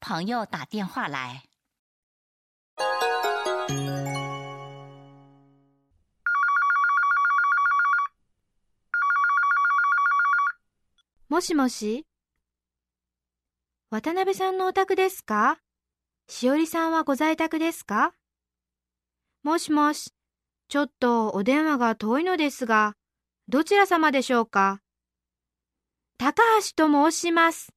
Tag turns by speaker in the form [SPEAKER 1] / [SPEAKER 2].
[SPEAKER 1] 朋友打电话来。
[SPEAKER 2] もしもし？渡辺さんのお宅ですか？しおりさんはご在宅ですか？もしもし、ちょっとお電話が遠いのですが、どちら様でしょうか？高橋と申します。